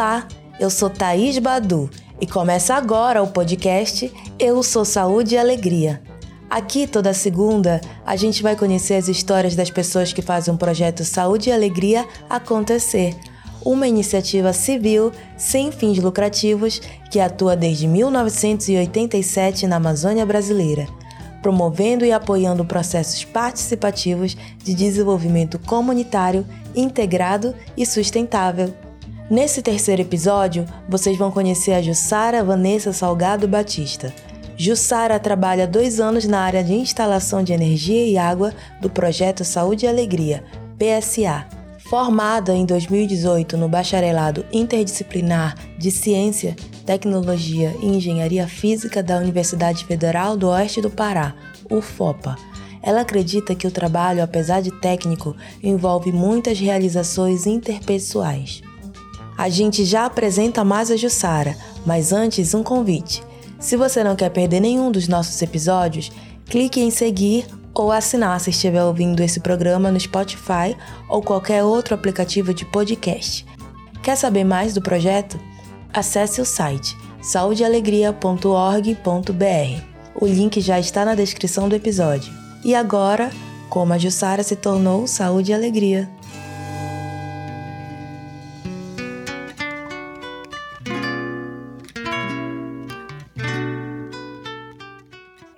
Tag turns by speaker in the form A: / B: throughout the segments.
A: Olá, eu sou Thaís Badu e começa agora o podcast Eu Sou Saúde e Alegria. Aqui, toda segunda, a gente vai conhecer as histórias das pessoas que fazem o projeto Saúde e Alegria acontecer. Uma iniciativa civil sem fins lucrativos que atua desde 1987 na Amazônia brasileira, promovendo e apoiando processos participativos de desenvolvimento comunitário, integrado e sustentável. Nesse terceiro episódio, vocês vão conhecer a Jussara Vanessa Salgado Batista. Jussara trabalha dois anos na área de instalação de energia e água do projeto Saúde e Alegria, PSA. Formada em 2018 no Bacharelado Interdisciplinar de Ciência, Tecnologia e Engenharia Física da Universidade Federal do Oeste do Pará, UFOPA, ela acredita que o trabalho, apesar de técnico, envolve muitas realizações interpessoais. A gente já apresenta mais a Jussara, mas antes um convite. Se você não quer perder nenhum dos nossos episódios, clique em seguir ou assinar se estiver ouvindo esse programa no Spotify ou qualquer outro aplicativo de podcast. Quer saber mais do projeto? Acesse o site saudealegria.org.br. O link já está na descrição do episódio. E agora, como a Jussara se tornou Saúde e Alegria.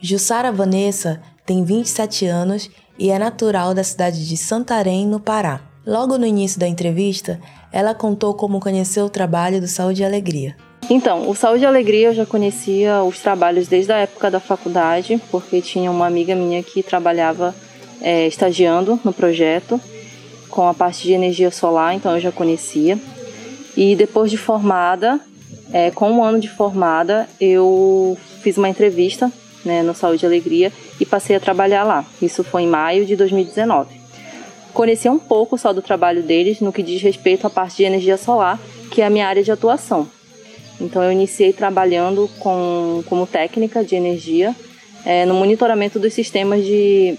A: Jussara Vanessa tem 27 anos e é natural da cidade de Santarém, no Pará. Logo no início da entrevista, ela contou como conheceu o trabalho do Saúde e Alegria.
B: Então, o Saúde e Alegria eu já conhecia os trabalhos desde a época da faculdade, porque tinha uma amiga minha que trabalhava é, estagiando no projeto com a parte de energia solar, então eu já conhecia. E depois de formada, é, com um ano de formada, eu fiz uma entrevista né, no Saúde e Alegria e passei a trabalhar lá. Isso foi em maio de 2019. Conheci um pouco só do trabalho deles no que diz respeito à parte de energia solar, que é a minha área de atuação. Então eu iniciei trabalhando com, como técnica de energia é, no monitoramento dos sistemas de,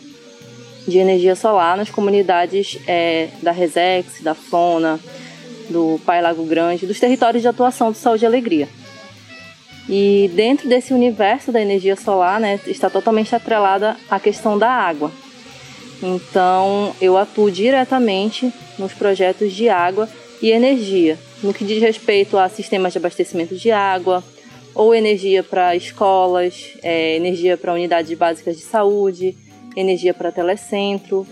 B: de energia solar nas comunidades é, da Resex, da Fona, do Pai Lago Grande, dos territórios de atuação do Saúde e Alegria. E dentro desse universo da energia solar, né, está totalmente atrelada a questão da água. Então, eu atuo diretamente nos projetos de água e energia, no que diz respeito a sistemas de abastecimento de água, ou energia para escolas, é, energia para unidades básicas de saúde, energia para telecentro.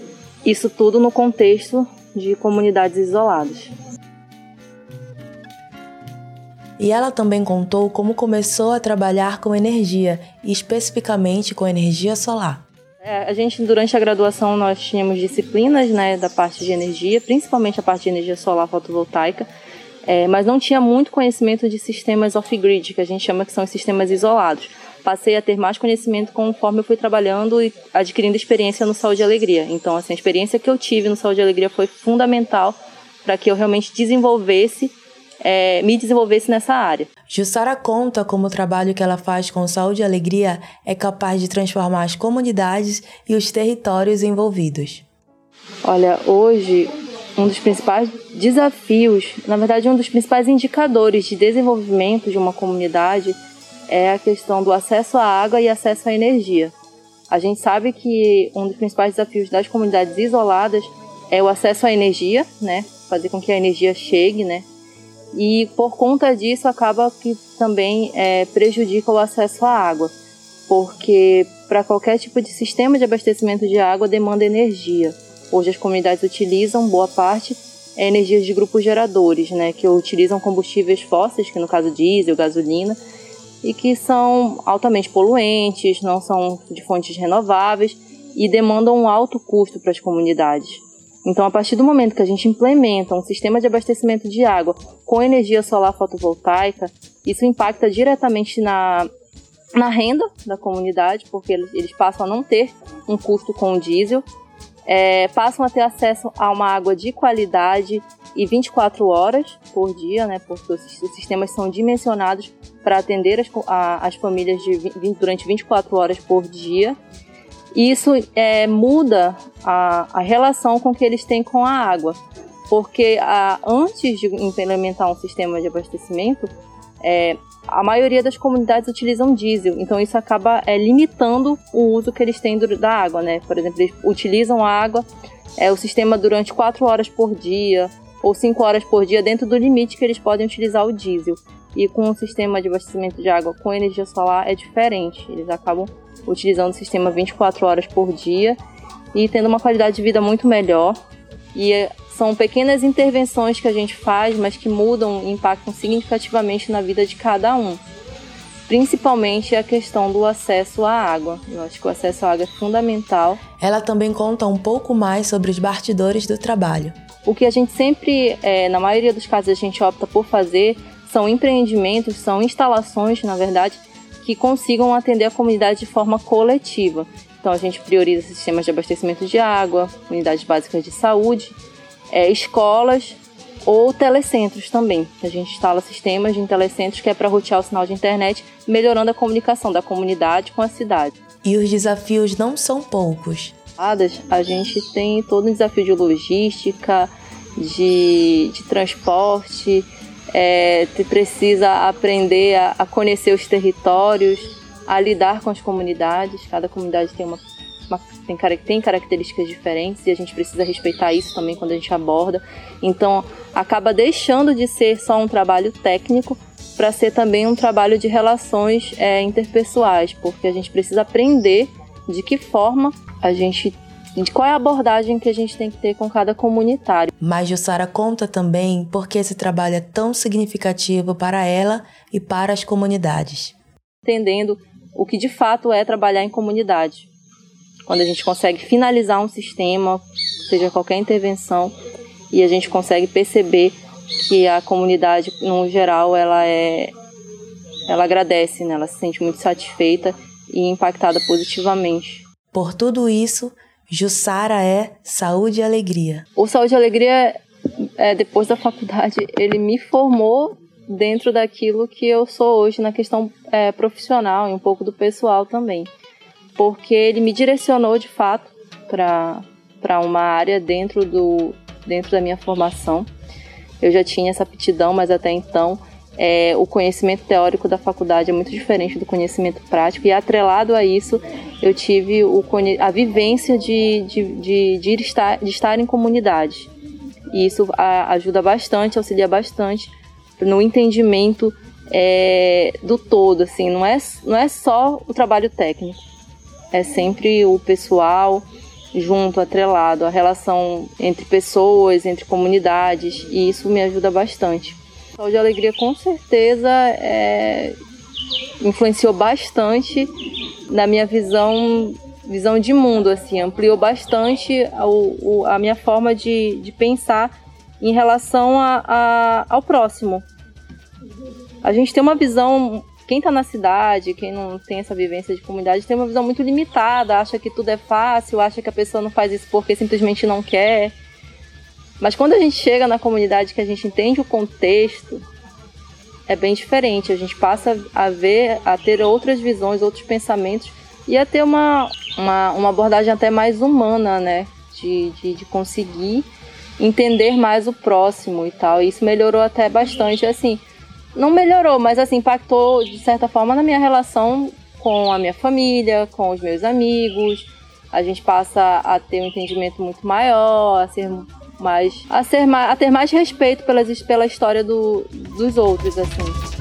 B: Isso tudo no contexto de comunidades isoladas.
A: E ela também contou como começou a trabalhar com energia, e especificamente com energia solar.
B: É, a gente, durante a graduação, nós tínhamos disciplinas né, da parte de energia, principalmente a parte de energia solar fotovoltaica, é, mas não tinha muito conhecimento de sistemas off-grid, que a gente chama que são sistemas isolados. Passei a ter mais conhecimento conforme eu fui trabalhando e adquirindo experiência no Saúde e Alegria. Então, assim, a experiência que eu tive no Saúde e Alegria foi fundamental para que eu realmente desenvolvesse é, me desenvolvesse nessa área.
A: Jussara conta como o trabalho que ela faz com saúde e alegria é capaz de transformar as comunidades e os territórios envolvidos.
B: Olha, hoje um dos principais desafios, na verdade, um dos principais indicadores de desenvolvimento de uma comunidade é a questão do acesso à água e acesso à energia. A gente sabe que um dos principais desafios das comunidades isoladas é o acesso à energia, né? Fazer com que a energia chegue, né? E por conta disso acaba que também é, prejudica o acesso à água, porque para qualquer tipo de sistema de abastecimento de água demanda energia. Hoje as comunidades utilizam boa parte é energia de grupos geradores, né, que utilizam combustíveis fósseis, que no caso diesel, gasolina, e que são altamente poluentes, não são de fontes renováveis e demandam um alto custo para as comunidades. Então, a partir do momento que a gente implementa um sistema de abastecimento de água com energia solar fotovoltaica, isso impacta diretamente na, na renda da comunidade, porque eles passam a não ter um custo com o diesel, é, passam a ter acesso a uma água de qualidade e 24 horas por dia, né, porque os, sistemas são dimensionados para atender as, a, as famílias de, durante 24 horas por dia isso é, muda a, a relação com que eles têm com a água. porque a, antes de implementar um sistema de abastecimento, é, a maioria das comunidades utilizam diesel, então isso acaba é, limitando o uso que eles têm da água, né? Por exemplo, eles utilizam a água, é, o sistema durante 4 horas por dia ou 5 horas por dia dentro do limite que eles podem utilizar o diesel. E com o sistema de abastecimento de água com energia solar é diferente, eles acabam utilizando o sistema 24 horas por dia e tendo uma qualidade de vida muito melhor. E é, são pequenas intervenções que a gente faz, mas que mudam e impactam significativamente na vida de cada um. Principalmente a questão do acesso à água. Eu acho que o acesso à água é fundamental.
A: Ela também conta um pouco mais sobre os bastidores do trabalho.
B: O que a gente sempre, é, na maioria dos casos, a gente opta por fazer são empreendimentos, são instalações, na verdade, que consigam atender a comunidade de forma coletiva. Então a gente prioriza sistemas de abastecimento de água, unidades básicas de saúde é, escolas ou telecentros também. A gente instala sistemas de telecentros que é para rotear o sinal de internet, melhorando a comunicação da comunidade com a cidade.
A: E os desafios não são poucos.
B: A gente tem todo um desafio de logística, de, de transporte, é, precisa aprender a, a conhecer os territórios, a lidar com as comunidades. Cada comunidade tem uma uma, tem, tem características diferentes e a gente precisa respeitar isso também quando a gente aborda. Então, acaba deixando de ser só um trabalho técnico para ser também um trabalho de relações é, interpessoais, porque a gente precisa aprender de que forma a gente qual é a abordagem que a gente tem que ter com cada comunitário.
A: Mas Jussara conta também por que esse trabalho é tão significativo para ela e para as comunidades.
B: Entendendo o que de fato é trabalhar em comunidade quando a gente consegue finalizar um sistema, seja qualquer intervenção, e a gente consegue perceber que a comunidade, no geral, ela é ela agradece, né? ela se sente muito satisfeita e impactada positivamente.
A: Por tudo isso, Jussara é saúde e alegria.
B: O saúde e alegria, é, depois da faculdade, ele me formou dentro daquilo que eu sou hoje na questão é, profissional e um pouco do pessoal também porque ele me direcionou de fato para uma área dentro, do, dentro da minha formação. Eu já tinha essa aptidão, mas até então é, o conhecimento teórico da faculdade é muito diferente do conhecimento prático, e atrelado a isso, eu tive o, a vivência de, de, de, de, estar, de estar em comunidade. E isso ajuda bastante, auxilia bastante no entendimento é, do todo, assim, não é, não é só o trabalho técnico, é sempre o pessoal junto, atrelado, a relação entre pessoas, entre comunidades, e isso me ajuda bastante. Saúde e Alegria com certeza é, influenciou bastante na minha visão visão de mundo, assim, ampliou bastante a, a minha forma de, de pensar em relação a, a, ao próximo. A gente tem uma visão quem está na cidade, quem não tem essa vivência de comunidade, tem uma visão muito limitada, acha que tudo é fácil, acha que a pessoa não faz isso porque simplesmente não quer. Mas quando a gente chega na comunidade que a gente entende o contexto, é bem diferente. A gente passa a ver, a ter outras visões, outros pensamentos e a ter uma, uma, uma abordagem até mais humana, né? De, de, de conseguir entender mais o próximo e tal. E isso melhorou até bastante. Assim, não melhorou, mas assim, impactou de certa forma na minha relação com a minha família, com os meus amigos. A gente passa a ter um entendimento muito maior, a ser mais a ser a ter mais respeito pelas, pela história do, dos outros assim.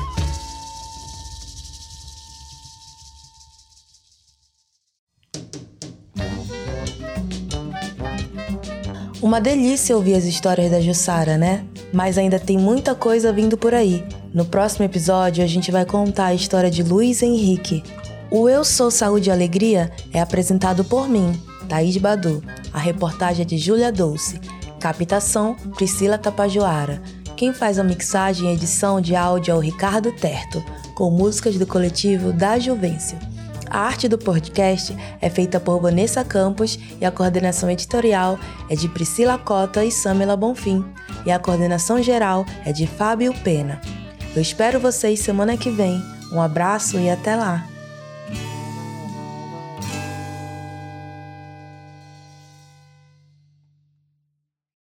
A: Uma delícia ouvir as histórias da Jussara, né? Mas ainda tem muita coisa vindo por aí. No próximo episódio, a gente vai contar a história de Luiz Henrique. O Eu Sou Saúde e Alegria é apresentado por mim, Thaís Badu. A reportagem é de Júlia Dolce. Captação, Priscila Tapajoara. Quem faz a mixagem e edição de áudio é o Ricardo Terto, com músicas do coletivo Da Juvencio. A arte do podcast é feita por Vanessa Campos e a coordenação editorial é de Priscila Cota e Samela Bonfim. E a coordenação geral é de Fábio Pena. Eu espero vocês semana que vem. Um abraço e até lá!